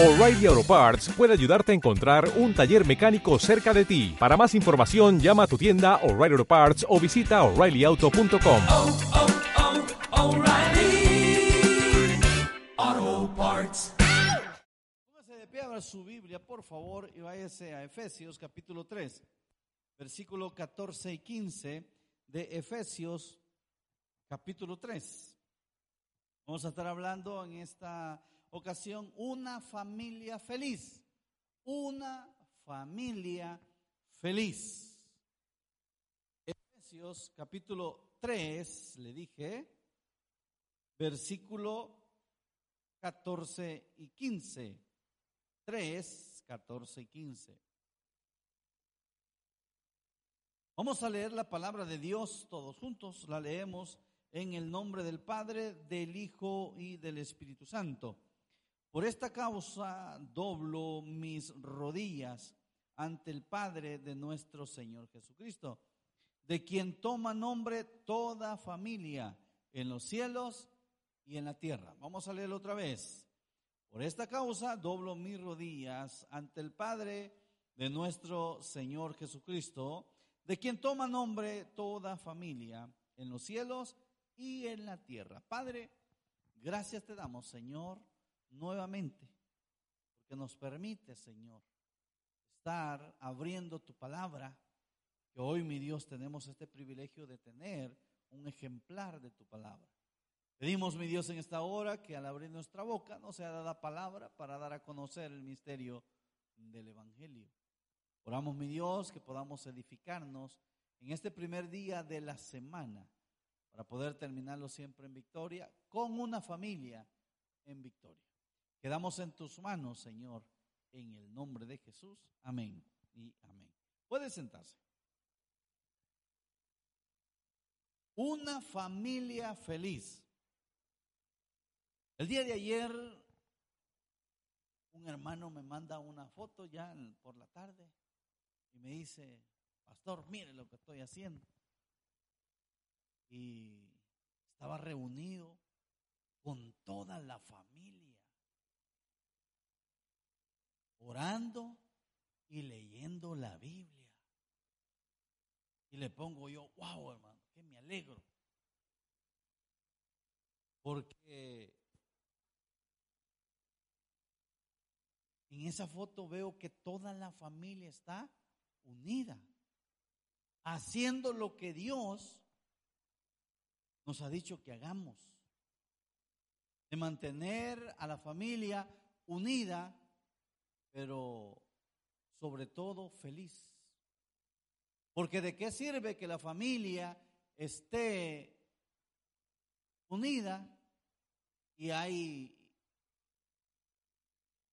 O'Reilly Auto Parts puede ayudarte a encontrar un taller mecánico cerca de ti. Para más información, llama a tu tienda O'Reilly Auto Parts o visita oreillyauto.com. oh, oh, O'Reilly Auto Parts. Póngase de pie, abra su Biblia, por favor, y váyase a Efesios capítulo 3, versículo 14 y 15 de Efesios capítulo 3. Vamos a estar hablando en esta ocasión una familia feliz. Una familia feliz. Efesios capítulo 3, le dije, versículo 14 y 15. 3, 14 y 15. Vamos a leer la palabra de Dios todos juntos. La leemos en el nombre del Padre, del Hijo y del Espíritu Santo. Por esta causa doblo mis rodillas ante el Padre de nuestro Señor Jesucristo, de quien toma nombre toda familia en los cielos y en la tierra. Vamos a leerlo otra vez. Por esta causa doblo mis rodillas ante el Padre de nuestro Señor Jesucristo, de quien toma nombre toda familia en los cielos y en la tierra. Padre, gracias te damos, Señor, nuevamente, porque nos permite, Señor, estar abriendo tu palabra, que hoy, mi Dios, tenemos este privilegio de tener un ejemplar de tu palabra. Pedimos, mi Dios, en esta hora que al abrir nuestra boca no sea dada palabra para dar a conocer el misterio del Evangelio. Oramos, mi Dios, que podamos edificarnos en este primer día de la semana para poder terminarlo siempre en victoria, con una familia en victoria. Quedamos en tus manos, Señor, en el nombre de Jesús. Amén y amén. Puede sentarse. Una familia feliz. El día de ayer, un hermano me manda una foto ya por la tarde y me dice, pastor, mire lo que estoy haciendo. Y estaba reunido con toda la familia, orando y leyendo la Biblia. Y le pongo yo, wow, hermano, que me alegro. Porque En esa foto veo que toda la familia está unida, haciendo lo que Dios nos ha dicho que hagamos, de mantener a la familia unida, pero sobre todo feliz. Porque de qué sirve que la familia esté unida y hay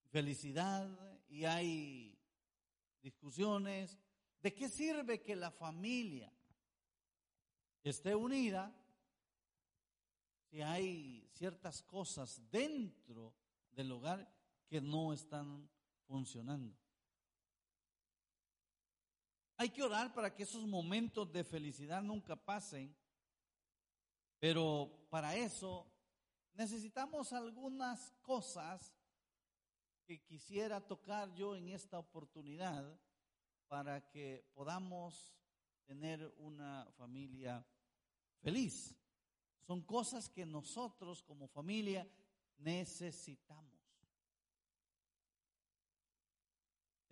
felicidad y hay discusiones. ¿De qué sirve que la familia esté unida si hay ciertas cosas dentro del hogar que no están funcionando? Hay que orar para que esos momentos de felicidad nunca pasen, pero para eso necesitamos algunas cosas que quisiera tocar yo en esta oportunidad para que podamos tener una familia feliz. Son cosas que nosotros como familia necesitamos.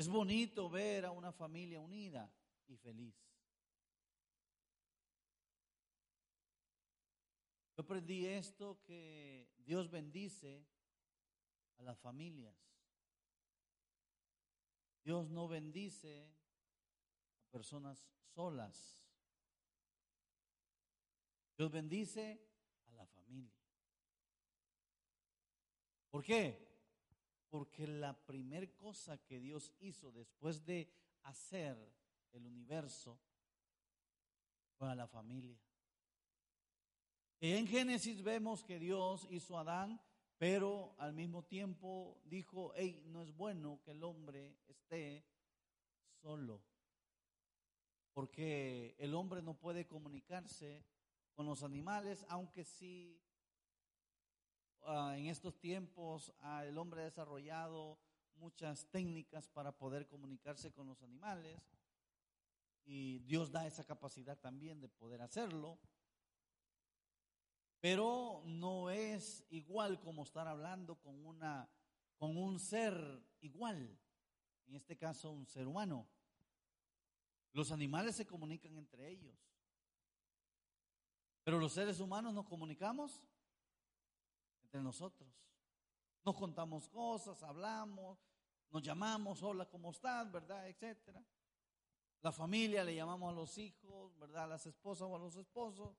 Es bonito ver a una familia unida y feliz. Yo aprendí esto que Dios bendice a las familias. Dios no bendice a personas solas. Dios bendice a la familia. ¿Por qué? Porque la primera cosa que Dios hizo después de hacer el universo fue a la familia. En Génesis vemos que Dios hizo a Adán pero al mismo tiempo dijo, hey, no es bueno que el hombre esté solo, porque el hombre no puede comunicarse con los animales, aunque sí ah, en estos tiempos ah, el hombre ha desarrollado muchas técnicas para poder comunicarse con los animales y Dios da esa capacidad también de poder hacerlo. Pero no es igual como estar hablando con una con un ser igual, en este caso un ser humano. Los animales se comunican entre ellos. Pero los seres humanos nos comunicamos entre nosotros. Nos contamos cosas, hablamos, nos llamamos, hola, ¿cómo estás? ¿Verdad? Etcétera. La familia le llamamos a los hijos, ¿verdad? A las esposas o a los esposos.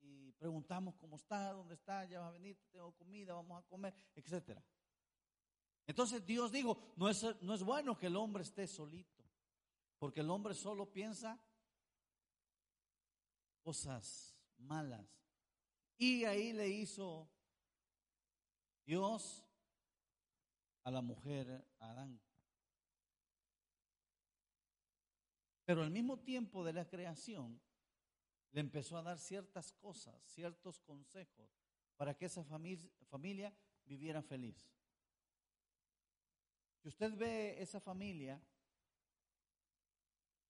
Y preguntamos cómo está, dónde está, ya va a venir, tengo comida, vamos a comer, etcétera. Entonces Dios dijo, no es, no es bueno que el hombre esté solito, porque el hombre solo piensa cosas malas. Y ahí le hizo Dios a la mujer Adán. Pero al mismo tiempo de la creación, le empezó a dar ciertas cosas, ciertos consejos para que esa familia, familia viviera feliz. Si usted ve esa familia,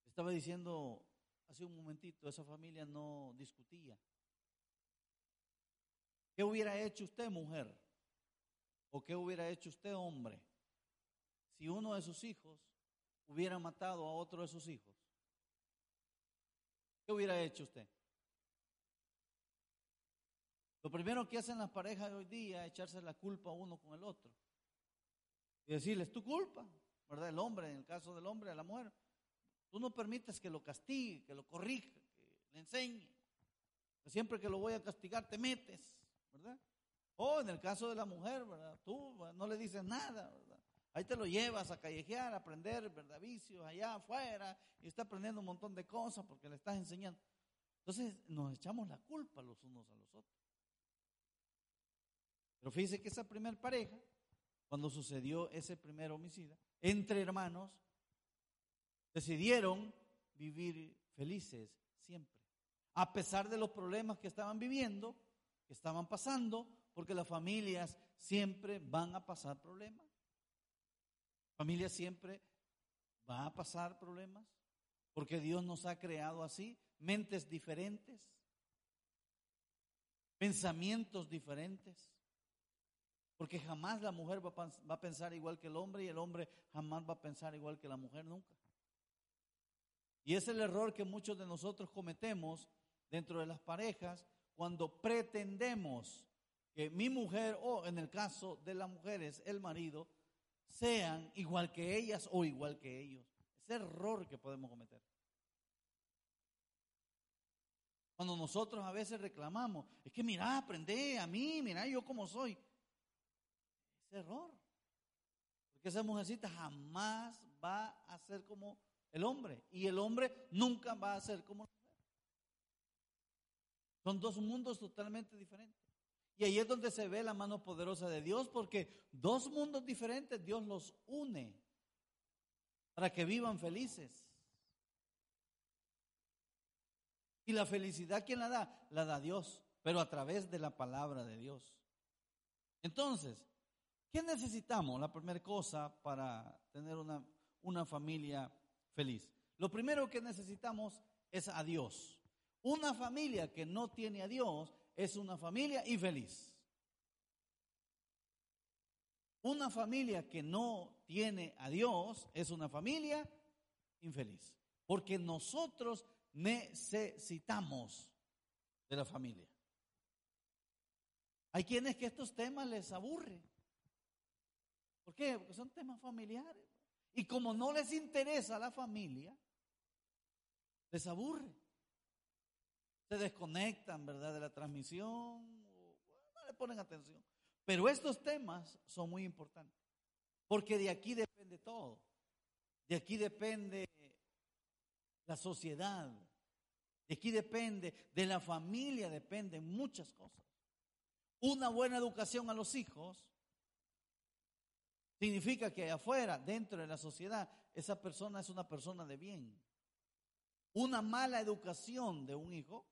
estaba diciendo hace un momentito, esa familia no discutía. ¿Qué hubiera hecho usted, mujer? ¿O qué hubiera hecho usted, hombre? Si uno de sus hijos hubiera matado a otro de sus hijos. ¿Qué hubiera hecho usted? Lo primero que hacen las parejas de hoy día es echarse la culpa uno con el otro. Y decirle, es tu culpa, ¿verdad? El hombre, en el caso del hombre, a la mujer. Tú no permites que lo castigue, que lo corrija, que le enseñe. Siempre que lo voy a castigar, te metes, ¿verdad? O en el caso de la mujer, ¿verdad? Tú no le dices nada. Ahí te lo llevas a callejear, a aprender, ¿verdad? Vicios allá afuera y está aprendiendo un montón de cosas porque le estás enseñando. Entonces nos echamos la culpa los unos a los otros. Pero fíjese que esa primer pareja, cuando sucedió ese primer homicida, entre hermanos, decidieron vivir felices siempre. A pesar de los problemas que estaban viviendo, que estaban pasando, porque las familias siempre van a pasar problemas. Familia siempre va a pasar problemas porque Dios nos ha creado así, mentes diferentes, pensamientos diferentes. Porque jamás la mujer va a pensar igual que el hombre y el hombre jamás va a pensar igual que la mujer nunca. Y es el error que muchos de nosotros cometemos dentro de las parejas cuando pretendemos que mi mujer o en el caso de las mujeres el marido sean igual que ellas o igual que ellos. Ese error que podemos cometer. Cuando nosotros a veces reclamamos, es que mira, aprende a mí, mira yo como soy. Ese error. Porque esa mujercita jamás va a ser como el hombre. Y el hombre nunca va a ser como la mujer. Son dos mundos totalmente diferentes. Y ahí es donde se ve la mano poderosa de Dios, porque dos mundos diferentes Dios los une para que vivan felices. Y la felicidad, ¿quién la da? La da Dios, pero a través de la palabra de Dios. Entonces, ¿qué necesitamos? La primera cosa para tener una, una familia feliz. Lo primero que necesitamos es a Dios. Una familia que no tiene a Dios es una familia infeliz. Una familia que no tiene a Dios es una familia infeliz. Porque nosotros necesitamos de la familia. Hay quienes que estos temas les aburren. ¿Por qué? Porque son temas familiares. Y como no les interesa la familia, les aburre se desconectan, ¿verdad?, de la transmisión, no le ponen atención. Pero estos temas son muy importantes, porque de aquí depende todo. De aquí depende la sociedad, de aquí depende, de la familia dependen muchas cosas. Una buena educación a los hijos significa que afuera, dentro de la sociedad, esa persona es una persona de bien. Una mala educación de un hijo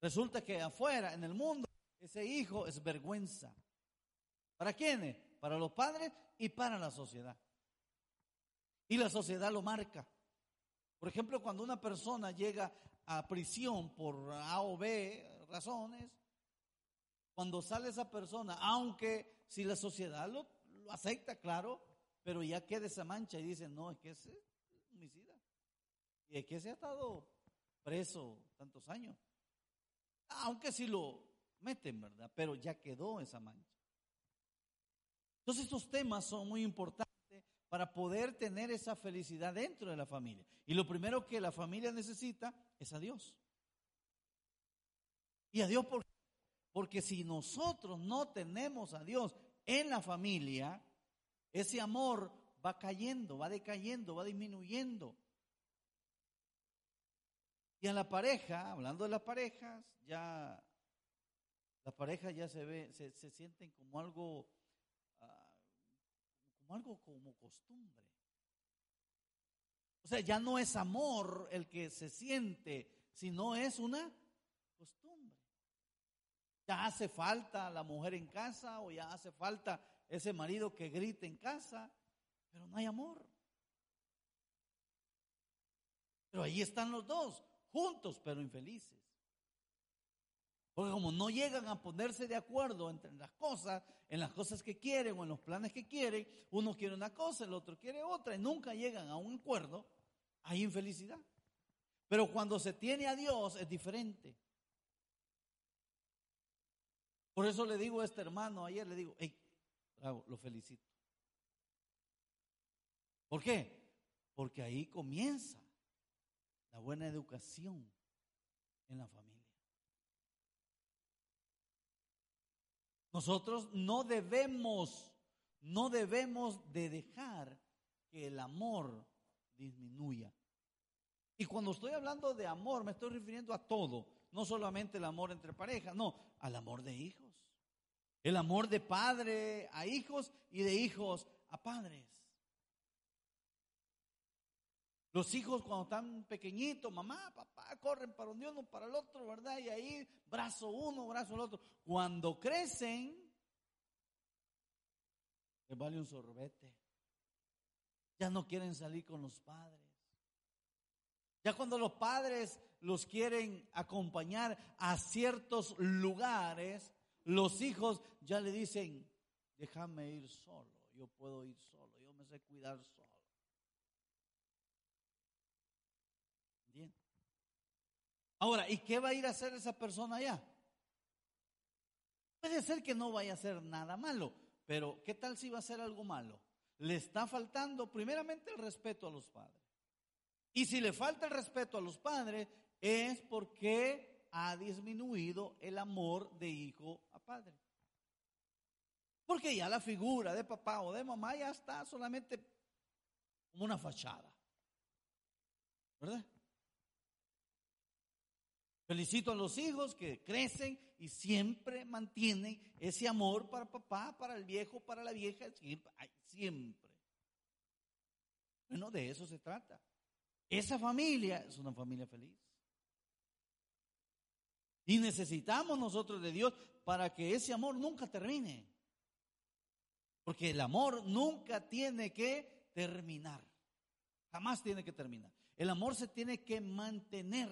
Resulta que afuera, en el mundo, ese hijo es vergüenza. ¿Para quiénes? Para los padres y para la sociedad. Y la sociedad lo marca. Por ejemplo, cuando una persona llega a prisión por A o B razones, cuando sale esa persona, aunque si la sociedad lo, acepta, claro, pero ya queda esa mancha y dice, no, es que es homicida. Y es que se ha estado preso tantos años. Aunque si lo meten, ¿verdad? Pero ya quedó esa mancha. Entonces estos temas son muy importantes para poder tener esa felicidad dentro de la familia. Y lo primero que la familia necesita es a Dios. Y a Dios por porque si nosotros no tenemos a Dios en la familia, ese amor va cayendo, va decayendo, va disminuyendo. Y a la pareja, hablando de las parejas, ya las parejas ya se ve, se, se sienten como algo, ah, como algo como costumbre. O sea, ya no es amor el que se siente, sino es una costumbre. Ya hace falta la mujer en casa o ya hace falta ese marido que grite en casa, pero no hay amor. Pero ahí están los dos, juntos pero infelices. Porque como no llegan a ponerse de acuerdo entre las cosas, en las cosas que quieren o en los planes que quieren, uno quiere una cosa, el otro quiere otra, y nunca llegan a un acuerdo, hay infelicidad. Pero cuando se tiene a Dios es diferente. Por eso le digo a este hermano ayer, le digo, hey, lo felicito. ¿Por qué? Porque ahí comienza la buena educación en la familia. Nosotros no debemos, no debemos de dejar que el amor disminuya. Y cuando estoy hablando de amor, me estoy refiriendo a todo, no solamente el amor entre parejas, no, al amor de hijos. El amor de padre a hijos y de hijos a padres. Los hijos cuando están pequeñitos, mamá, papá, corren para un uno, para el otro, ¿verdad? Y ahí brazo uno, brazo el otro. Cuando crecen, les vale un sorbete. Ya no quieren salir con los padres. Ya cuando los padres los quieren acompañar a ciertos lugares, los hijos ya le dicen, déjame ir solo, yo puedo ir solo, yo me sé cuidar solo. Bien. Ahora, ¿y qué va a ir a hacer esa persona allá? Puede ser que no vaya a hacer nada malo, pero ¿qué tal si va a hacer algo malo? Le está faltando primeramente el respeto a los padres. Y si le falta el respeto a los padres, es porque ha disminuido el amor de hijo a padre. Porque ya la figura de papá o de mamá ya está solamente como una fachada. ¿Verdad? Felicito a los hijos que crecen y siempre mantienen ese amor para papá, para el viejo, para la vieja, siempre. siempre. Bueno, de eso se trata. Esa familia es una familia feliz. Y necesitamos nosotros de Dios para que ese amor nunca termine. Porque el amor nunca tiene que terminar. Jamás tiene que terminar. El amor se tiene que mantener.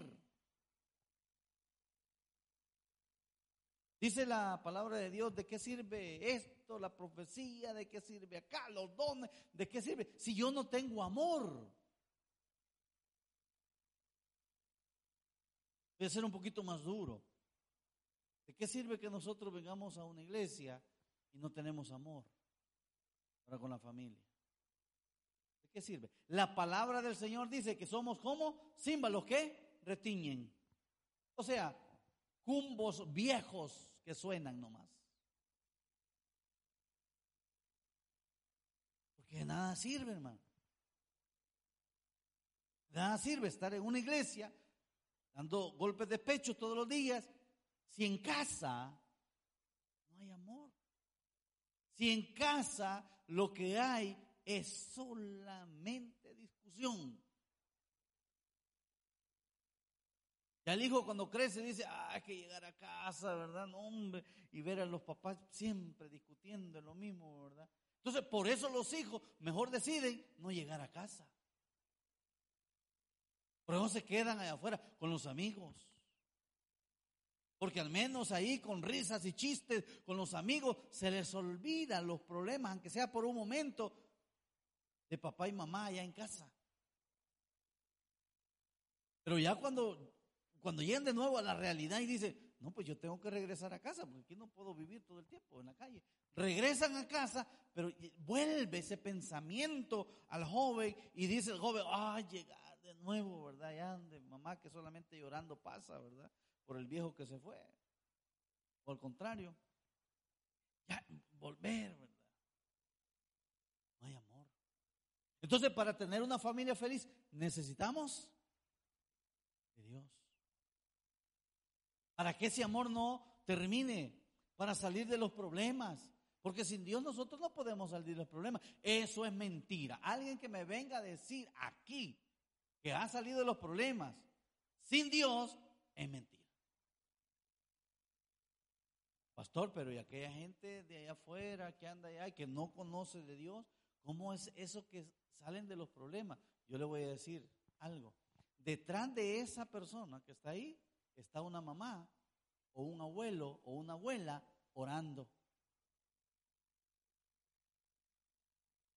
Dice la palabra de Dios, ¿de qué sirve esto, la profecía? ¿De qué sirve acá, los dones? ¿De qué sirve? Si yo no tengo amor. Voy a ser un poquito más duro. ¿De qué sirve que nosotros vengamos a una iglesia y no tenemos amor para con la familia? ¿De qué sirve? La palabra del Señor dice que somos como címbalos que retiñen. O sea, cumbos viejos que suenan nomás. Porque nada sirve, hermano. Nada sirve estar en una iglesia dando golpes de pecho todos los días, si en casa no hay amor. Si en casa lo que hay es solamente discusión. Y al hijo cuando crece dice, ah, hay que llegar a casa, ¿verdad? No, hombre, y ver a los papás siempre discutiendo en lo mismo, ¿verdad? Entonces, por eso los hijos mejor deciden no llegar a casa. Por eso se quedan allá afuera con los amigos. Porque al menos ahí con risas y chistes con los amigos se les olvidan los problemas, aunque sea por un momento, de papá y mamá allá en casa. Pero ya cuando, cuando llegan de nuevo a la realidad y dicen, no, pues yo tengo que regresar a casa, porque aquí no puedo vivir todo el tiempo en la calle. Regresan a casa, pero vuelve ese pensamiento al joven y dice el joven, ah, llegar de nuevo, ¿verdad? Ya de mamá que solamente llorando pasa, ¿verdad? Por el viejo que se fue. O al contrario, ya volver, ¿verdad? No hay amor. Entonces, para tener una familia feliz, necesitamos de Dios. Para que ese amor no termine, para salir de los problemas. Porque sin Dios nosotros no podemos salir de los problemas. Eso es mentira. Alguien que me venga a decir aquí que ha salido de los problemas sin Dios es mentira. Pastor, pero y aquella gente de allá afuera que anda allá y que no conoce de Dios, ¿cómo es eso que salen de los problemas? Yo le voy a decir algo. Detrás de esa persona que está ahí está una mamá o un abuelo o una abuela orando.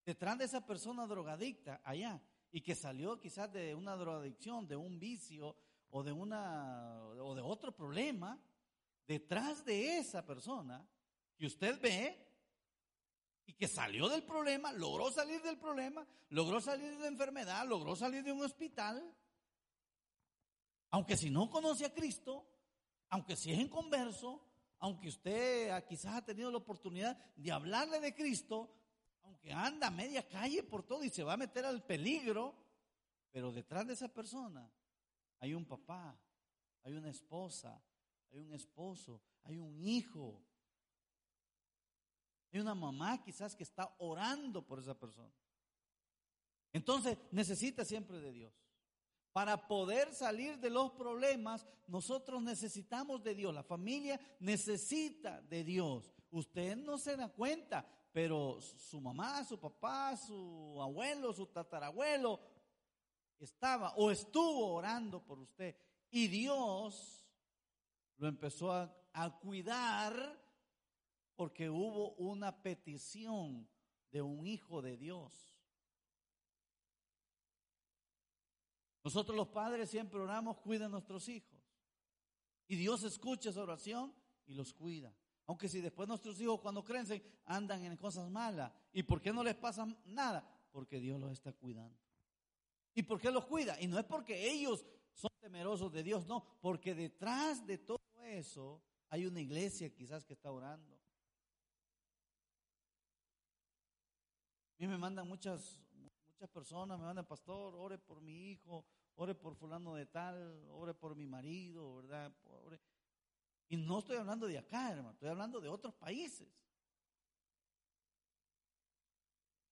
Detrás de esa persona drogadicta allá y que salió quizás de una drogadicción, de un vicio o de una o de otro problema, detrás de esa persona que usted ve y que salió del problema, logró salir del problema, logró salir de la enfermedad, logró salir de un hospital, aunque si no conoce a Cristo, aunque si es en converso, aunque usted ah, quizás ha tenido la oportunidad de hablarle de Cristo, aunque anda a media calle por todo y se va a meter al peligro, pero detrás de esa persona hay un papá, hay una esposa, hay un esposo, hay un hijo, hay una mamá quizás que está orando por esa persona. Entonces necesita siempre de Dios. Para poder salir de los problemas, nosotros necesitamos de Dios. La familia necesita de Dios. Usted no se da cuenta, pero su mamá, su papá, su abuelo, su tatarabuelo estaba o estuvo orando por usted. Y Dios lo empezó a, a cuidar porque hubo una petición de un hijo de Dios. Nosotros los padres siempre oramos, cuida a nuestros hijos. Y Dios escucha esa oración y los cuida. Aunque si después nuestros hijos cuando crecen andan en cosas malas. ¿Y por qué no les pasa nada? Porque Dios los está cuidando. ¿Y por qué los cuida? Y no es porque ellos son temerosos de Dios, no, porque detrás de todo eso hay una iglesia quizás que está orando. A mí me mandan muchas, muchas personas, me mandan, pastor, ore por mi hijo, ore por fulano de tal, ore por mi marido, ¿verdad? Y no estoy hablando de acá, hermano, estoy hablando de otros países.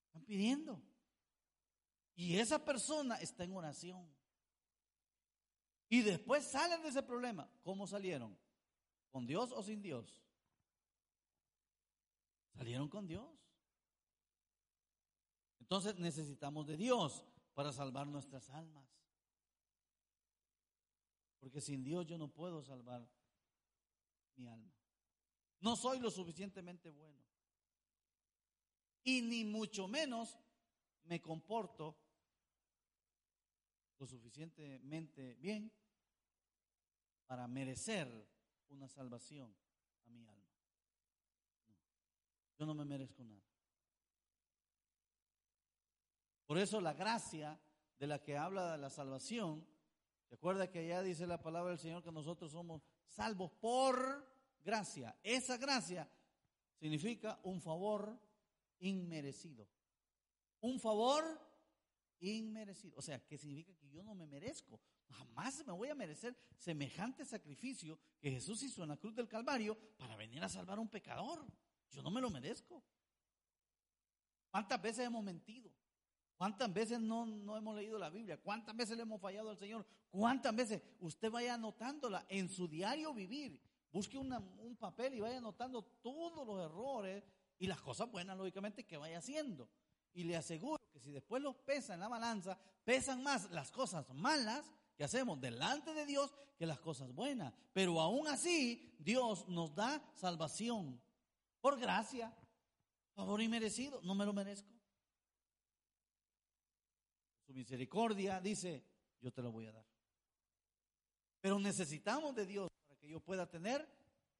Están pidiendo. Y esa persona está en oración. Y después salen de ese problema. ¿Cómo salieron? ¿Con Dios o sin Dios? Salieron con Dios. Entonces necesitamos de Dios para salvar nuestras almas. Porque sin Dios yo no puedo salvar mi alma. No soy lo suficientemente bueno. Y ni mucho menos me comporto lo suficientemente bien para merecer una salvación a mi alma. yo no me merezco nada. Por eso la gracia de la que habla la salvación Recuerda que allá dice la palabra del Señor que nosotros somos salvos por gracia. Esa gracia significa un favor inmerecido. Un favor inmerecido. O sea, que significa que yo no me merezco. Jamás me voy a merecer semejante sacrificio que Jesús hizo en la cruz del Calvario para venir a salvar a un pecador. Yo no me lo merezco. ¿Cuántas veces hemos mentido? ¿Cuántas veces no, no hemos leído la Biblia? ¿Cuántas veces le hemos fallado al Señor? ¿Cuántas veces? Usted vaya anotándola en su diario vivir. Busque una- un papel y vaya anotando todos los errores y las cosas buenas, lógicamente, que vaya haciendo. Y le aseguro que si después los pesa en la balanza, pesan más las cosas malas que hacemos delante de Dios que las cosas buenas. Pero aún así, Dios nos da salvación por gracia, favor inmerecido. No me lo merezco. Su misericordia dice, yo te lo voy a dar. Pero necesitamos de Dios para que yo pueda tener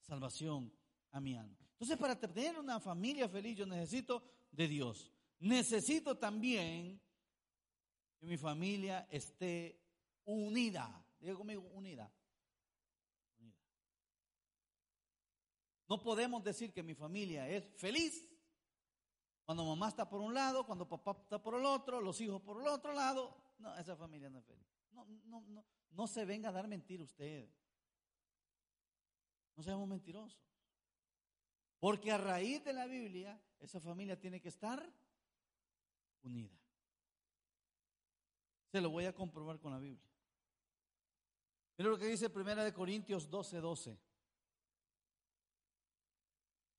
salvación a mi alma. Entonces, para tener una familia feliz, yo necesito de Dios. Necesito también que mi familia esté unida. Diga conmigo, unida. Unida. No podemos decir que mi familia es feliz cuando mamá está por un lado, cuando papá está por el otro, los hijos por el otro lado. No, esa familia no es feliz. No, no, no, no se venga a dar mentira usted. No seamos mentirosos. Porque a raíz de la Biblia, esa familia tiene que estar unida. Se lo voy a comprobar con la Biblia. Mira lo que dice Primera de Corintios 12, 12.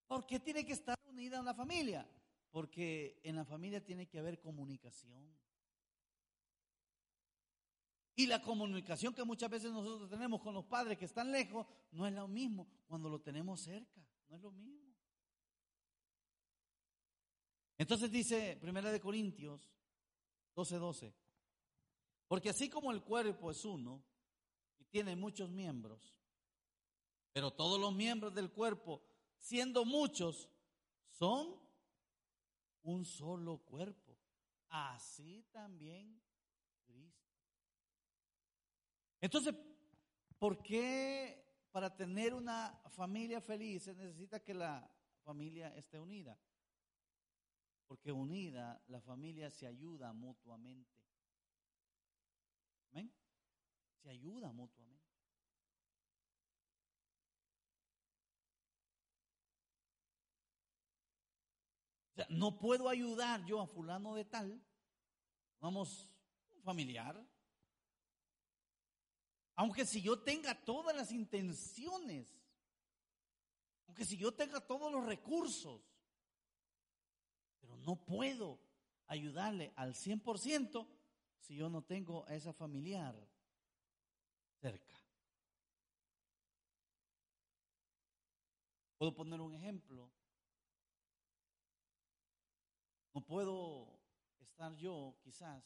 ¿Por qué tiene que estar unida una familia? Porque en la familia tiene que haber comunicación. Y la comunicación que muchas veces nosotros tenemos con los padres que están lejos no es lo mismo cuando lo tenemos cerca, no es lo mismo. Entonces dice Primera de Corintios 12, 12. Porque así como el cuerpo es uno y tiene muchos miembros, pero todos los miembros del cuerpo, siendo muchos, son un solo cuerpo. Así también Cristo. Entonces, ¿por qué para tener una familia feliz se necesita que la familia esté unida? Porque unida la familia se ayuda mutuamente. ¿Amén? Se ayuda mutuamente. No puedo ayudar yo a fulano de tal, vamos, un familiar. Aunque si yo tenga todas las intenciones, aunque si yo tenga todos los recursos, pero no puedo ayudarle al 100% si yo no tengo a esa familiar cerca. Puedo poner un ejemplo. No puedo estar yo quizás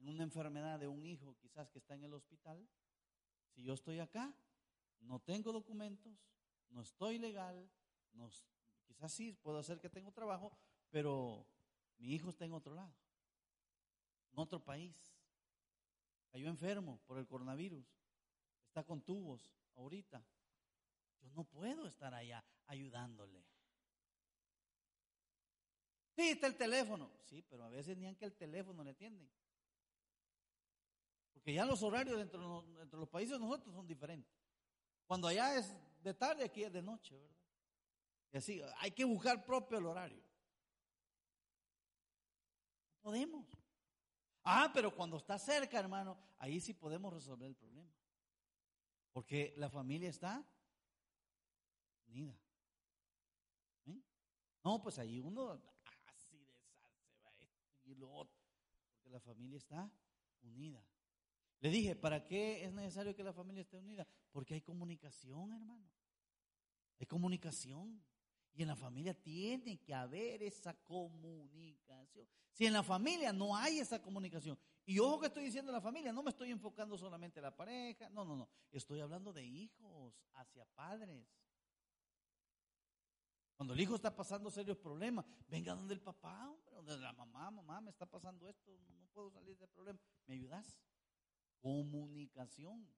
en una enfermedad de un hijo quizás que está en el hospital. Si yo estoy acá, no tengo documentos, no estoy legal, no, quizás sí puedo hacer que tengo trabajo, pero mi hijo está en otro lado, en otro país. Cayó enfermo por el coronavirus, está con tubos ahorita. Yo no puedo estar allá ayudándole. Sí, está el teléfono. Sí, pero a veces ni aunque el teléfono le atienden. Porque ya los horarios los, entre los países nosotros son diferentes. Cuando allá es de tarde, aquí es de noche, ¿verdad? Y así, hay que buscar propio el horario. Podemos. Ah, pero cuando está cerca, hermano, ahí sí podemos resolver el problema. Porque la familia está unida. ¿Eh? No, pues ahí uno así de sal se va esto y lo. Porque la familia está unida. Le dije, ¿para qué es necesario que la familia esté unida? Porque hay comunicación, hermano. Hay comunicación. Y en la familia tiene que haber esa comunicación. Si en la familia no hay esa comunicación, y ojo que estoy diciendo la familia, no me estoy enfocando solamente en la pareja, no, no, no, estoy hablando de hijos hacia padres. Cuando el hijo está pasando serios problemas, venga donde el papá, hombre, donde la mamá, mamá, me está pasando esto, no puedo salir del problema, ¿me ayudas? Comunicación.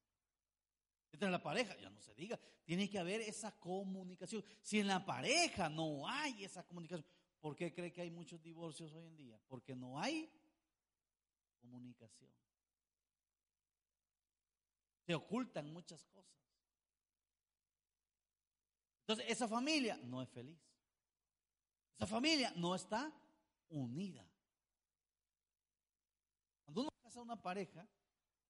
Entre la pareja, ya no se diga, tiene que haber esa comunicación. Si en la pareja no hay esa comunicación, ¿por qué cree que hay muchos divorcios hoy en día? Porque no hay comunicación. Se ocultan muchas cosas. Entonces, esa familia no es feliz. Esa familia no está unida. casa una pareja,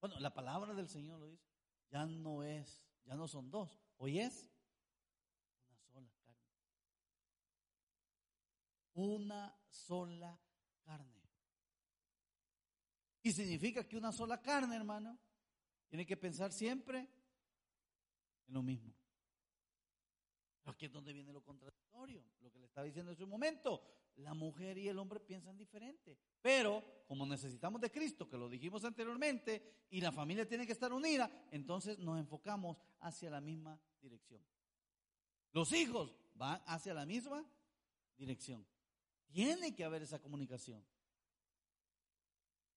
bueno, la palabra del Señor lo dice, ya no es, ya no son dos, hoy es una sola carne. Una sola carne. Y significa que una sola carne, hermano, tiene que pensar siempre en lo mismo. Aquí es donde viene lo contradictorio, lo que le estaba diciendo en su momento. La mujer y el hombre piensan diferente. Pero como necesitamos de Cristo, que lo dijimos anteriormente, y la familia tiene que estar unida, entonces nos enfocamos hacia la misma dirección. Los hijos van hacia la misma dirección. Tiene que haber esa comunicación.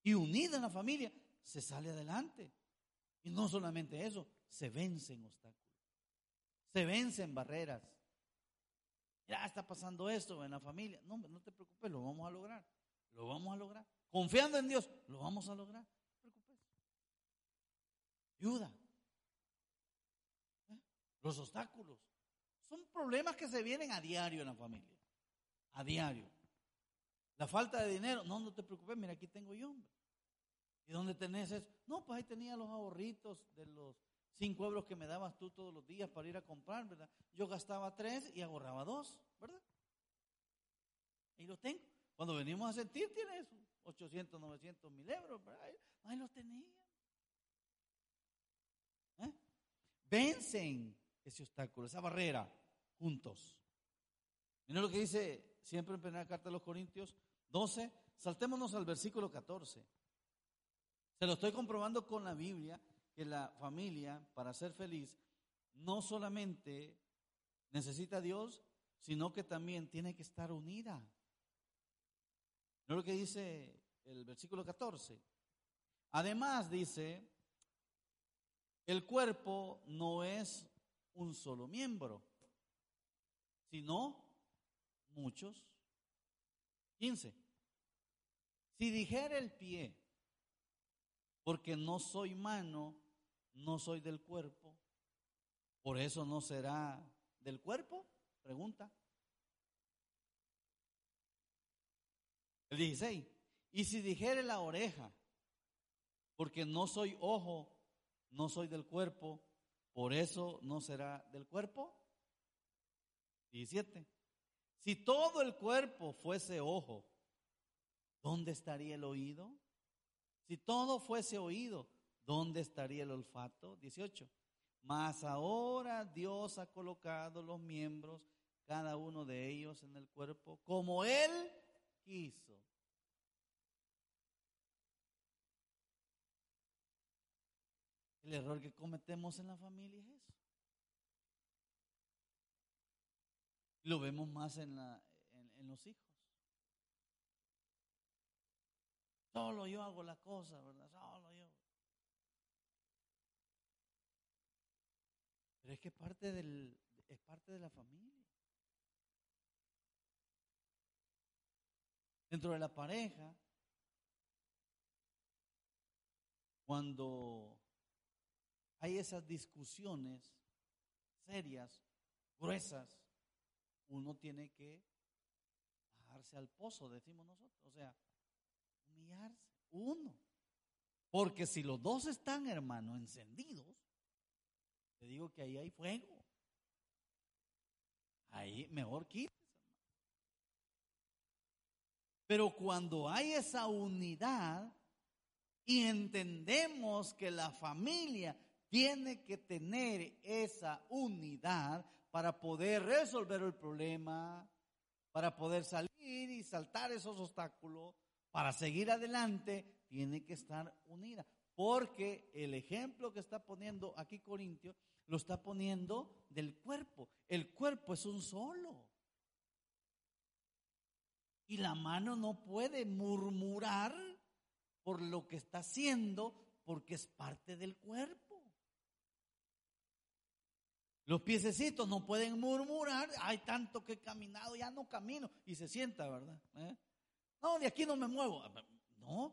Y unida en la familia, se sale adelante. Y no solamente eso, se vencen obstáculos. Se vencen barreras. Ya está pasando esto en la familia. No, no te preocupes, lo vamos a lograr. Lo vamos a lograr. Confiando en Dios, lo vamos a lograr. No te preocupes. Ayuda. ¿Eh? Los obstáculos. Son problemas que se vienen a diario en la familia. A diario. La falta de dinero. No, no te preocupes, mira, aquí tengo yo, hombre. ¿Y dónde tenés eso? No, pues ahí tenía los ahorritos de los cinco euros que me dabas tú todos los días para ir a comprar, ¿verdad? Yo gastaba tres y ahorraba dos, ¿verdad? Y los tengo. Cuando venimos a sentir, tiene eso, 800, 900 mil euros, ¿verdad? Ahí los tenía. ¿Eh? Vencen ese obstáculo, esa barrera, juntos. Miren lo que dice siempre en primera carta de los Corintios 12. Saltémonos al versículo 14. Se lo estoy comprobando con la Biblia que la familia, para ser feliz, no solamente necesita a Dios, sino que también tiene que estar unida. ¿No lo que dice el versículo 14? Además dice, el cuerpo no es un solo miembro, sino muchos. 15. Si dijera el pie, porque no soy mano, no soy del cuerpo, por eso no será del cuerpo? Pregunta. El 16. Y si dijere la oreja, porque no soy ojo, no soy del cuerpo, por eso no será del cuerpo. 17. Si todo el cuerpo fuese ojo, ¿dónde estaría el oído? Si todo fuese oído, ¿dónde estaría el olfato? 18. Mas ahora Dios ha colocado los miembros, cada uno de ellos en el cuerpo, como Él quiso. El error que cometemos en la familia es eso. Lo vemos más en, la, en los hijos. Solo yo hago la cosa, ¿verdad? Solo yo. Pero es que parte del, es parte de la familia. Dentro de la pareja, cuando hay esas discusiones serias, gruesas, uno tiene que bajarse al pozo, decimos nosotros. O sea, humillarse, uno. Porque si los dos están, hermano, encendidos, te digo que ahí hay fuego. Ahí mejor quites, Pero cuando hay esa unidad y entendemos que la familia tiene que tener esa unidad para poder resolver el problema, para poder salir y saltar esos obstáculos, para seguir adelante, tiene que estar unida. Porque el ejemplo que está poniendo aquí Corintio lo está poniendo del cuerpo. El cuerpo es un solo. Y la mano no puede murmurar por lo que está haciendo porque es parte del cuerpo. Los piececitos no pueden murmurar, hay tanto que he caminado, ya no camino, y se sienta, ¿verdad? ¿Eh? No, de aquí no me muevo. No,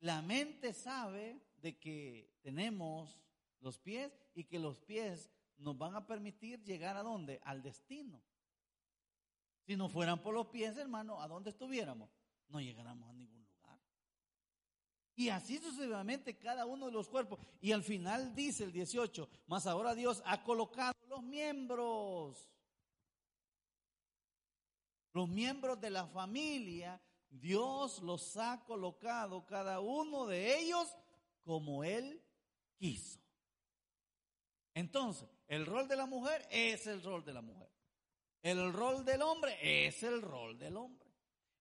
la mente sabe de que tenemos los pies y que los pies nos van a permitir llegar a dónde? Al destino. Si no fueran por los pies, hermano, ¿a dónde estuviéramos? No llegáramos a ningún lugar. Y así sucesivamente cada uno de los cuerpos. Y al final dice el 18, más ahora Dios ha colocado los miembros. Los miembros de la familia, Dios los ha colocado cada uno de ellos como Él quiso. Entonces, el rol de la mujer es el rol de la mujer. El rol del hombre es el rol del hombre.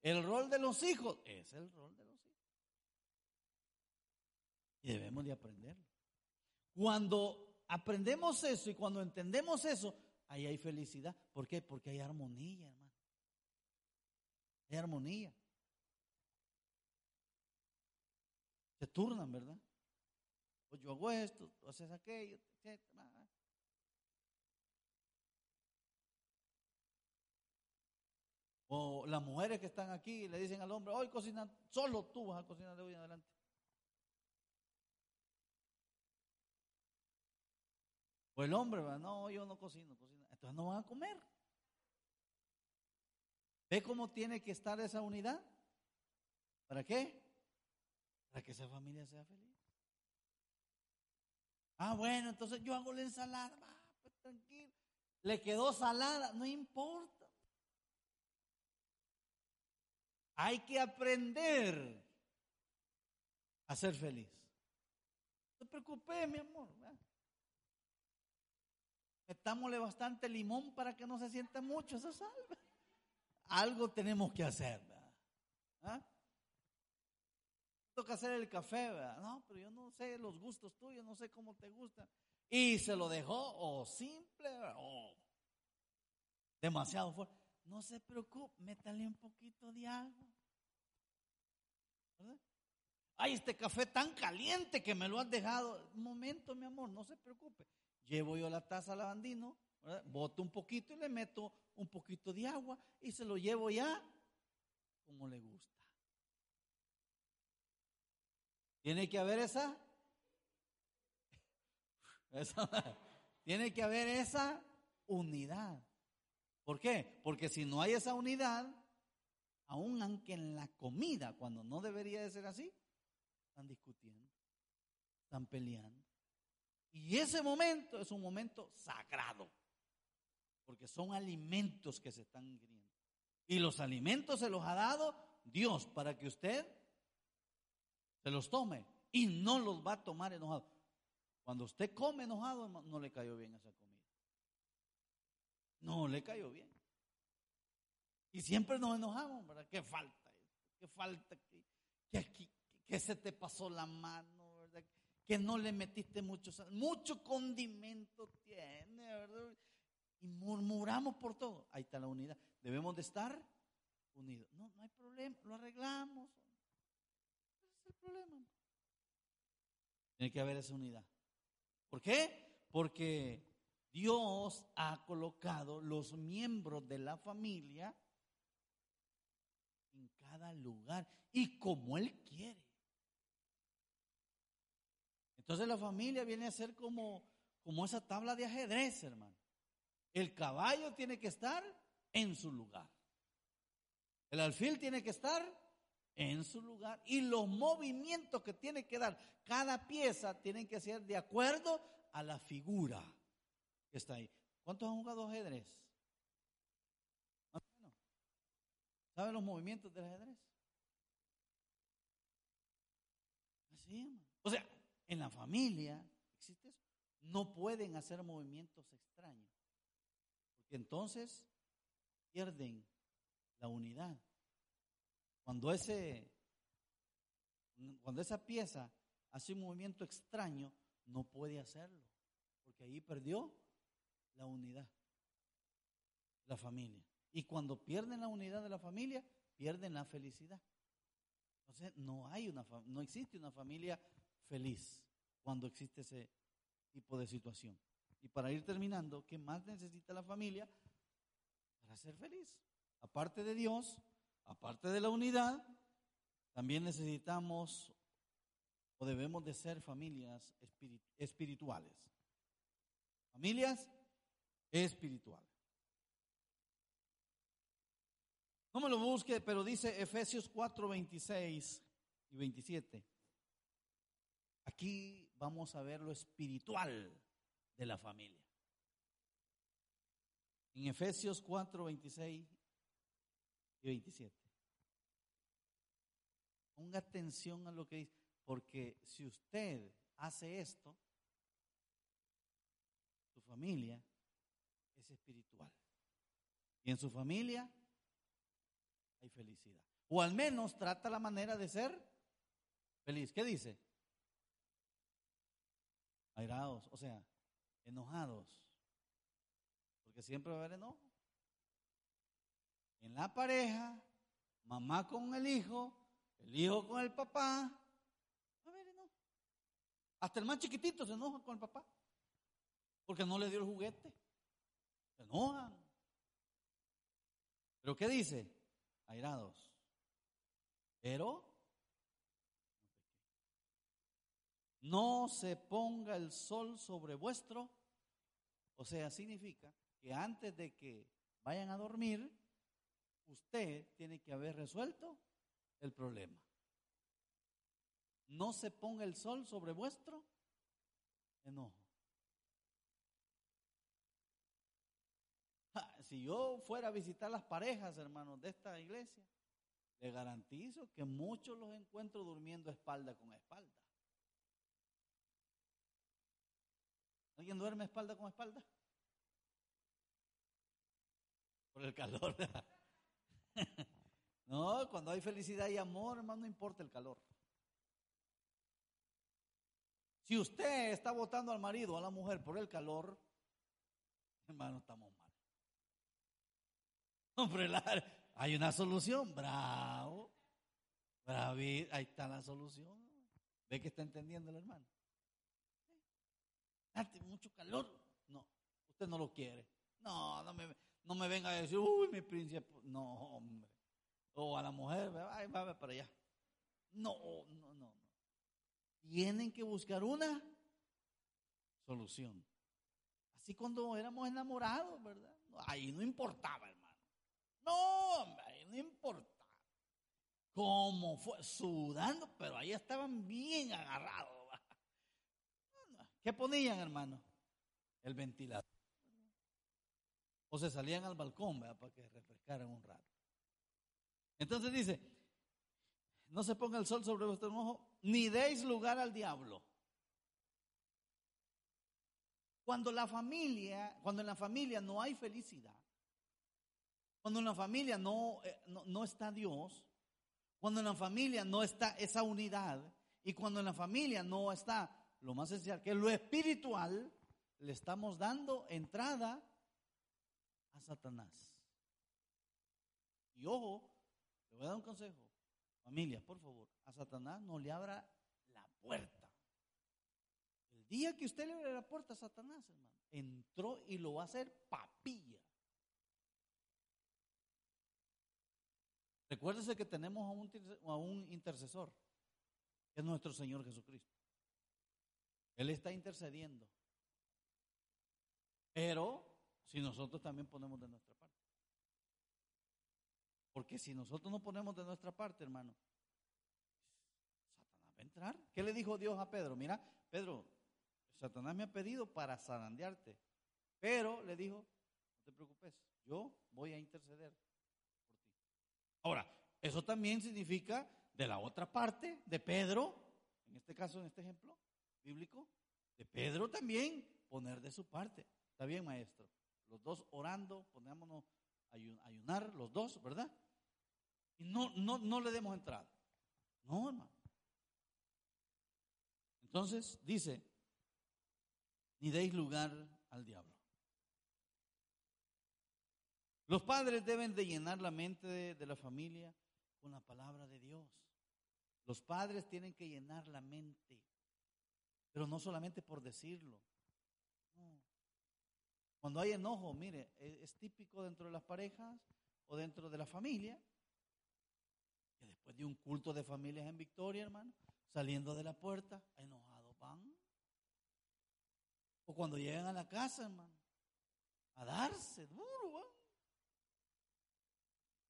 El rol de los hijos es el rol de los hijos. Y debemos de aprenderlo. Cuando aprendemos eso y cuando entendemos eso, ahí hay felicidad. ¿Por qué? Porque hay armonía, hermano. Hay armonía. Se turnan, ¿verdad? Pues yo hago esto, tú haces aquello, etcétera. O las mujeres que están aquí le dicen al hombre, hoy cocina, solo tú vas a cocinar de hoy en adelante. O el hombre, va, no, yo no cocino, cocina. Entonces no van a comer. ¿Ve cómo tiene que estar esa unidad? ¿Para qué? Para que esa familia sea feliz. Ah, bueno, entonces yo hago la ensalada. Ah, pues tranquilo. Le quedó salada, no importa. Hay que aprender a ser feliz. No te preocupes, mi amor. Metámosle bastante limón para que no se sienta mucho esa salva. Algo tenemos que hacer. ¿Ah? Toca hacer el café, ¿verdad? No, pero yo no sé los gustos tuyos, no sé cómo te gusta. Y se lo dejó o simple o demasiado fuerte. No se preocupe, métale un poquito de agua. Ay, este café tan caliente que me lo has dejado. Un momento, mi amor, no se preocupe. Llevo yo la taza al lavandino, ¿verdad? boto un poquito y le meto un poquito de agua y se lo llevo ya como le gusta. Tiene que haber esa, esa tiene que haber esa unidad. ¿Por qué? Porque si no hay esa unidad, aun aunque en la comida, cuando no debería de ser así, están discutiendo, están peleando. Y ese momento es un momento sagrado, porque son alimentos que se están ingiriendo. Y los alimentos se los ha dado Dios para que usted se los tome y no los va a tomar enojado. Cuando usted come enojado, no le cayó bien esa comida. No le cayó bien. Y siempre nos enojamos, ¿verdad? ¿Qué falta? ¿Qué falta? Aquí, que se te pasó la mano, ¿verdad? Que no le metiste mucho, mucho condimento tiene, ¿verdad? Y murmuramos por todo. Ahí está la unidad. Debemos de estar unidos. No, no hay problema, lo arreglamos. El problema. Tiene que haber esa unidad. ¿Por qué? Porque Dios ha colocado los miembros de la familia en cada lugar y como Él quiere. Entonces la familia viene a ser como, como esa tabla de ajedrez, hermano. El caballo tiene que estar en su lugar. El alfil tiene que estar en su lugar. Y los movimientos que tiene que dar cada pieza tienen que ser de acuerdo a la figura que está ahí. ¿Cuántos han jugado ajedrez? ¿Saben los movimientos del ajedrez? Así, O sea, en la familia existe eso. No pueden hacer movimientos extraños. Porque entonces pierden la unidad. Cuando ese cuando esa pieza hace un movimiento extraño, no puede hacerlo, porque ahí perdió la unidad, la familia. Y cuando pierden la unidad de la familia, pierden la felicidad. Entonces, no hay una no existe una familia feliz cuando existe ese tipo de situación. Y para ir terminando, ¿qué más necesita la familia para ser feliz? Aparte de Dios, aparte de la unidad, también necesitamos o debemos de ser familias espirituales. Familias espirituales. No me lo busque, pero dice Efesios 4, 26 y 27. Aquí vamos a ver lo espiritual de la familia. En Efesios 4, 26 y 27. Ponga atención a lo que dice, porque si usted hace esto, su familia es espiritual. Y en su familia hay felicidad. O al menos trata la manera de ser feliz. ¿Qué dice? Airados, o sea, enojados. Porque siempre va a haber enojo. En la pareja, mamá con el hijo, el hijo con el papá, a haber enojo. Hasta el más chiquitito se enoja con el papá. Porque no le dio el juguete. Se enojan. ¿Pero qué dice? Airados. Pero no se ponga el sol sobre vuestro. O sea, significa que antes de que vayan a dormir, usted tiene que haber resuelto el problema. No se ponga el sol sobre vuestro enojo. Si yo fuera a visitar las parejas, hermanos, de esta iglesia, le garantizo que muchos los encuentro durmiendo espalda con espalda. ¿Alguien duerme espalda con espalda? Por el calor. no, cuando hay felicidad y amor, hermano, no importa el calor. Si usted está votando al marido o a la mujer por el calor, hermano, estamos mal. Hombre, hay una solución, bravo. Bravo, ahí está la solución. ¿Ve que está entendiendo el hermano? Hace mucho calor. No, usted no lo quiere. No, no me, no me venga a decir, uy, mi príncipe. No, hombre. O a la mujer, ay, va para allá. No, no, no, no. Tienen que buscar una solución. Así cuando éramos enamorados, ¿verdad? Ahí no importaba, hermano. No, hombre, ahí no importaba. Como fue, sudando, pero ahí estaban bien agarrados. ¿Qué ponían, hermano? El ventilador. O se salían al balcón ¿verdad? para que refrescaran un rato. Entonces dice, no se ponga el sol sobre vuestro ojo, ni deis lugar al diablo. Cuando la familia, cuando en la familia no hay felicidad, cuando en la familia no, eh, no, no está Dios, cuando en la familia no está esa unidad y cuando en la familia no está lo más esencial, que lo espiritual, le estamos dando entrada a Satanás. Y ojo, le voy a dar un consejo. Familia, por favor, a Satanás no le abra la puerta. El día que usted le abre la puerta a Satanás, hermano, entró y lo va a hacer papilla. Recuérdese que tenemos a un, a un intercesor, que es nuestro Señor Jesucristo. Él está intercediendo. Pero si nosotros también ponemos de nuestra. Porque si nosotros no ponemos de nuestra parte, hermano, Satanás va a entrar. ¿Qué le dijo Dios a Pedro? Mira, Pedro, Satanás me ha pedido para zarandearte. Pero le dijo, no te preocupes, yo voy a interceder por ti. Ahora, eso también significa de la otra parte, de Pedro, en este caso, en este ejemplo, bíblico, de Pedro también poner de su parte. Está bien, maestro. Los dos orando, ponémonos ayunar, los dos, ¿verdad? Y no, no, no le demos entrada. No, hermano. Entonces dice, ni deis lugar al diablo. Los padres deben de llenar la mente de, la familia con la palabra de Dios. Los padres tienen que llenar la mente pero no solamente por decirlo. Cuando hay enojo, mire, e, es, típico dentro de las parejas o dentro de la familia, después de un culto de familias en Victoria, hermano, saliendo de la puerta, enojados van. O cuando llegan a la casa, hermano, a darse duro, van.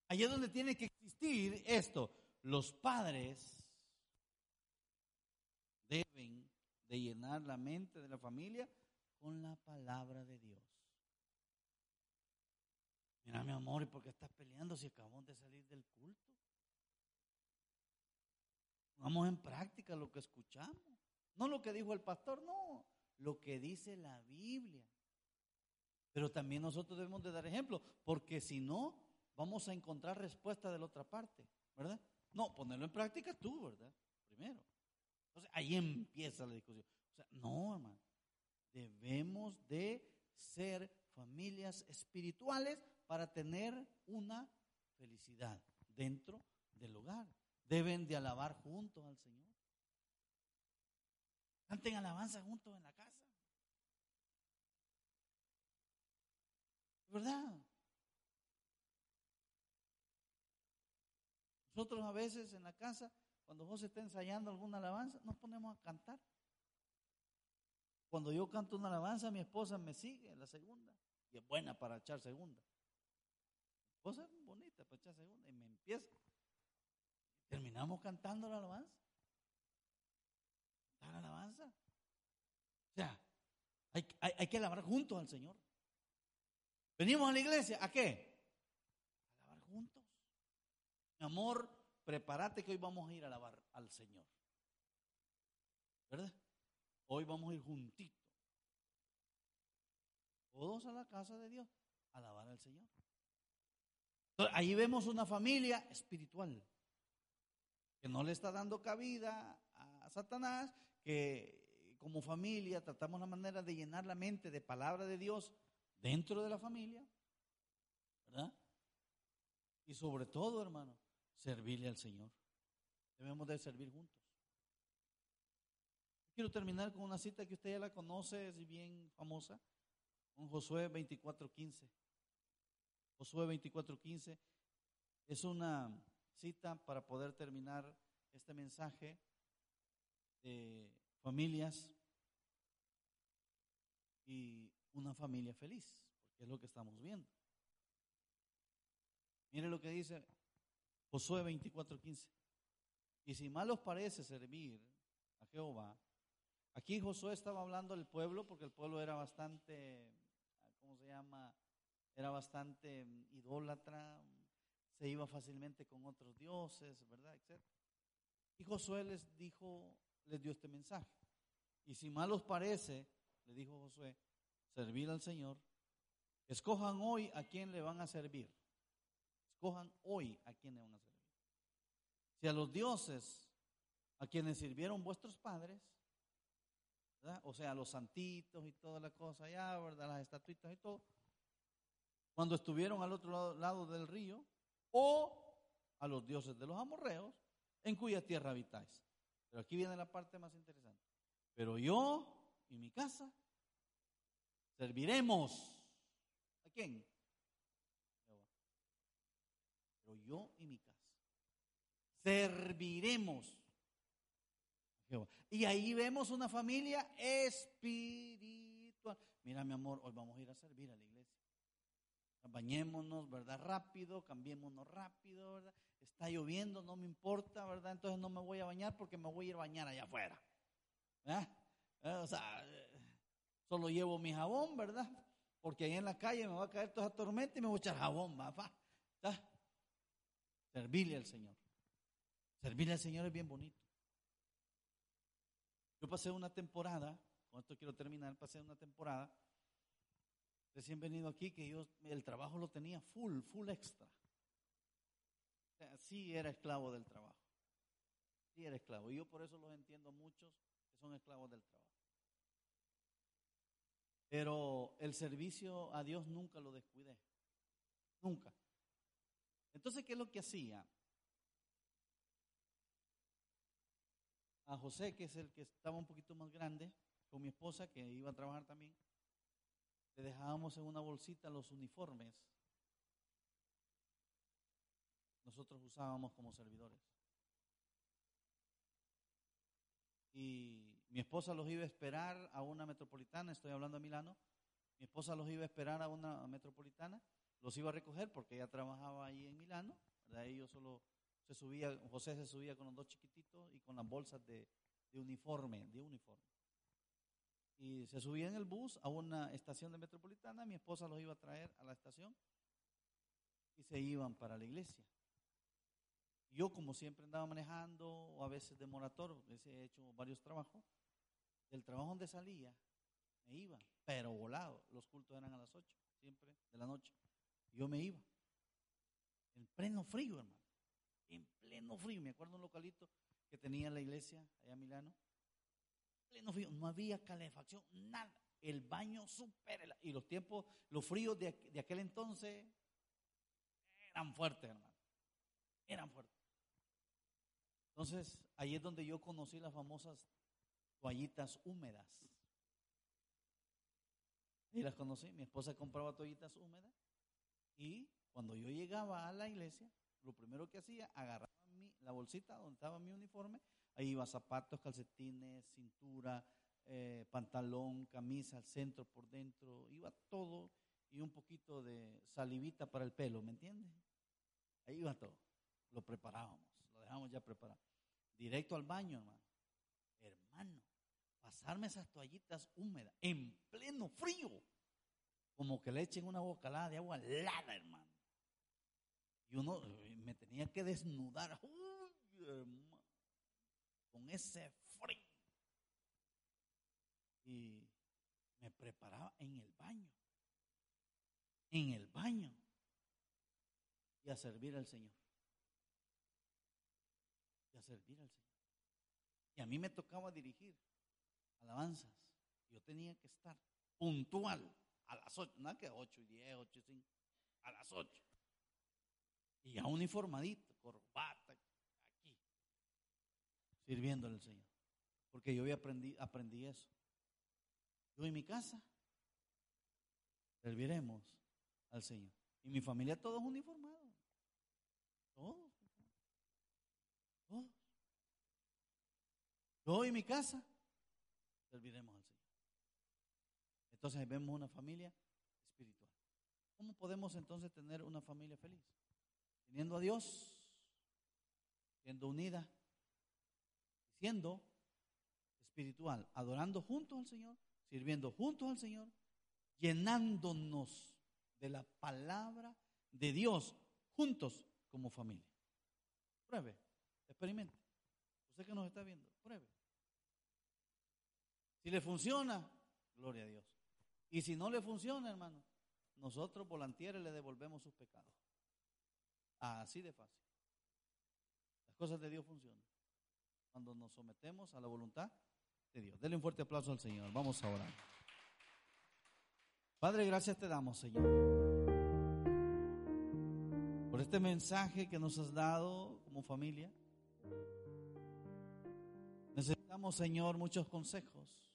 Allí es donde tiene que existir esto. Los padres deben de llenar la mente de la familia con la palabra de Dios. Mira, mi amor, ¿y por qué estás peleando si acabamos de salir del culto? Vamos en práctica lo que escuchamos. No lo que dijo el pastor, no, lo que dice la Biblia. Pero también nosotros debemos de dar ejemplo, porque si no, vamos a encontrar respuesta de la otra parte, ¿verdad? No, ponerlo en práctica tú, ¿verdad? Primero. Entonces ahí empieza la discusión. O sea, no, hermano. Debemos de ser familias espirituales para tener una felicidad dentro del hogar. Deben de alabar juntos al Señor. Canten alabanza juntos en la casa. ¿Verdad? Nosotros a veces en la casa, cuando José está ensayando alguna alabanza, nos ponemos a cantar. Cuando yo canto una alabanza, mi esposa me sigue en la segunda. Y es buena para echar segunda. Mi esposa es bonita para echar segunda. Y me empieza. Terminamos cantando la alabanza. Cantar alabanza. O sea, hay, hay, hay que alabar juntos al Señor. Venimos a la iglesia, ¿a qué? A alabar juntos. Mi amor, prepárate que hoy vamos a ir a alabar al Señor. ¿Verdad? Hoy vamos a ir juntitos. Todos a la casa de Dios, a alabar al Señor. Entonces, ahí vemos una familia espiritual que no le está dando cabida a Satanás, que como familia tratamos la manera de llenar la mente de palabra de Dios dentro de la familia, ¿verdad? Y sobre todo, hermano, servirle al Señor. Debemos de servir juntos. Quiero terminar con una cita que usted ya la conoce, es bien famosa, con Josué 24:15. Josué 24:15 es una cita para poder terminar este mensaje de familias y una familia feliz, es lo que estamos viendo. Mire lo que dice Josué 24:15. Y si mal os parece servir a Jehová, aquí Josué estaba hablando del pueblo porque el pueblo era bastante, ¿cómo se llama? Era bastante idólatra, se iba fácilmente con otros dioses, ¿verdad? Etcétera. Y Josué les dijo, les dio este mensaje. Y si mal os parece, le dijo Josué, servir al Señor, escojan hoy a quién le van a servir. Escojan hoy a quién le van a servir. Si a los dioses a quienes sirvieron vuestros padres, ¿verdad? o sea, los santitos y toda la cosa allá, ¿verdad? las estatuitas y todo, cuando estuvieron al otro lado, lado del río, o a los dioses de los amorreos, en cuya tierra habitáis. Pero aquí viene la parte más interesante. Pero yo y mi casa serviremos. ¿A quién? Pero yo y mi casa serviremos. Y ahí vemos una familia espiritual. Mira, mi amor, hoy vamos a ir a servir a la iglesia. Bañémonos, ¿verdad? Rápido, cambiémonos rápido, ¿verdad? Está lloviendo, no me importa, ¿verdad? Entonces no me voy a bañar porque me voy a ir a bañar allá afuera. ¿verdad? O sea, solo llevo mi jabón, ¿verdad? Porque ahí en la calle me va a caer toda esa tormenta y me voy a echar jabón, papá. Servirle al Señor. Servirle al Señor es bien bonito. Yo pasé una temporada, con esto quiero terminar, pasé una temporada recién venido aquí que yo el trabajo lo tenía full, full extra. Sí era esclavo del trabajo. Sí era esclavo. Y yo por eso los entiendo muchos que son esclavos del trabajo. Pero el servicio a Dios nunca lo descuidé. Nunca. Entonces, ¿qué es lo que hacía? A José, que es el que estaba un poquito más grande, con mi esposa, que iba a trabajar también, le dejábamos en una bolsita los uniformes. Nosotros usábamos como servidores. Y mi esposa los iba a esperar a una metropolitana, estoy hablando de Milano. Mi esposa los iba a esperar a una metropolitana, los iba a recoger porque ella trabajaba ahí en Milano. De ahí yo solo se subía, José se subía con los dos chiquititos y con las bolsas de uniforme, de uniforme. Y se subía en el bus a una estación de metropolitana, mi esposa los iba a traer a la estación y se iban para la iglesia. Yo, como siempre andaba manejando, o a veces de morator, porque he hecho varios trabajos, del trabajo donde salía, me iba, pero volado. Los cultos eran a las 8, siempre de la noche. Yo me iba. En pleno frío, hermano. En pleno frío. Me acuerdo un localito que tenía la iglesia allá en Milano. No había calefacción, nada. El baño súper. Y los tiempos, los fríos de, de aquel entonces eran fuertes, hermano. Eran fuertes. Entonces, ahí es donde yo conocí las famosas toallitas húmedas. Y las conocí. Mi esposa compraba toallitas húmedas. Y cuando yo llegaba a la iglesia, lo primero que hacía, agarraba mi- la bolsita donde estaba mi uniforme. Ahí iba zapatos, calcetines, cintura, eh, pantalón, camisa, al centro, por dentro. Iba todo y un poquito de salivita para el pelo, ¿me entiendes? Ahí iba todo. Lo preparábamos, lo dejábamos ya preparado. Directo al baño, hermano. Hermano, pasarme esas toallitas húmedas en pleno frío. Como que le echen una bocalada de agua helada, hermano. Y uno eh, me tenía que desnudar. Uy, hermano, con ese frío. Y me preparaba en el baño. En el baño. Y a servir al Señor. Y a servir al Señor. Y a mí me tocaba dirigir alabanzas. Yo tenía que estar puntual a las 8, nada que 8 y 10, 8 y 5, a las 8. Y ya uniformadito, corbata, sirviéndole al Señor. Porque yo aprendí, aprendí eso. Yo en mi casa serviremos al Señor. Y mi familia todos uniformados. Todos. Todos. Yo en mi casa serviremos al Señor. Entonces vemos una familia espiritual. ¿Cómo podemos entonces tener una familia feliz? Teniendo a Dios, siendo unida, siendo espiritual, adorando juntos al Señor, sirviendo juntos al Señor, llenándonos de la palabra de Dios juntos como familia. Pruebe, experimente. Usted que nos está viendo, pruebe. Si le funciona, gloria a Dios. Y si no le funciona, hermano, nosotros volantieres le devolvemos sus pecados. Así de fácil. Las cosas de Dios funcionan. Cuando nos sometemos a la voluntad de Dios. Dele un fuerte aplauso al Señor. Vamos a orar. Padre, gracias te damos, Señor. Por este mensaje que nos has dado como familia. Necesitamos, Señor, muchos consejos.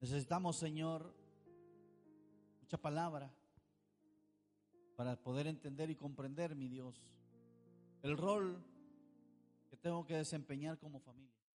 Necesitamos, Señor, mucha palabra para poder entender y comprender, mi Dios, el rol tengo que desempeñar como familia.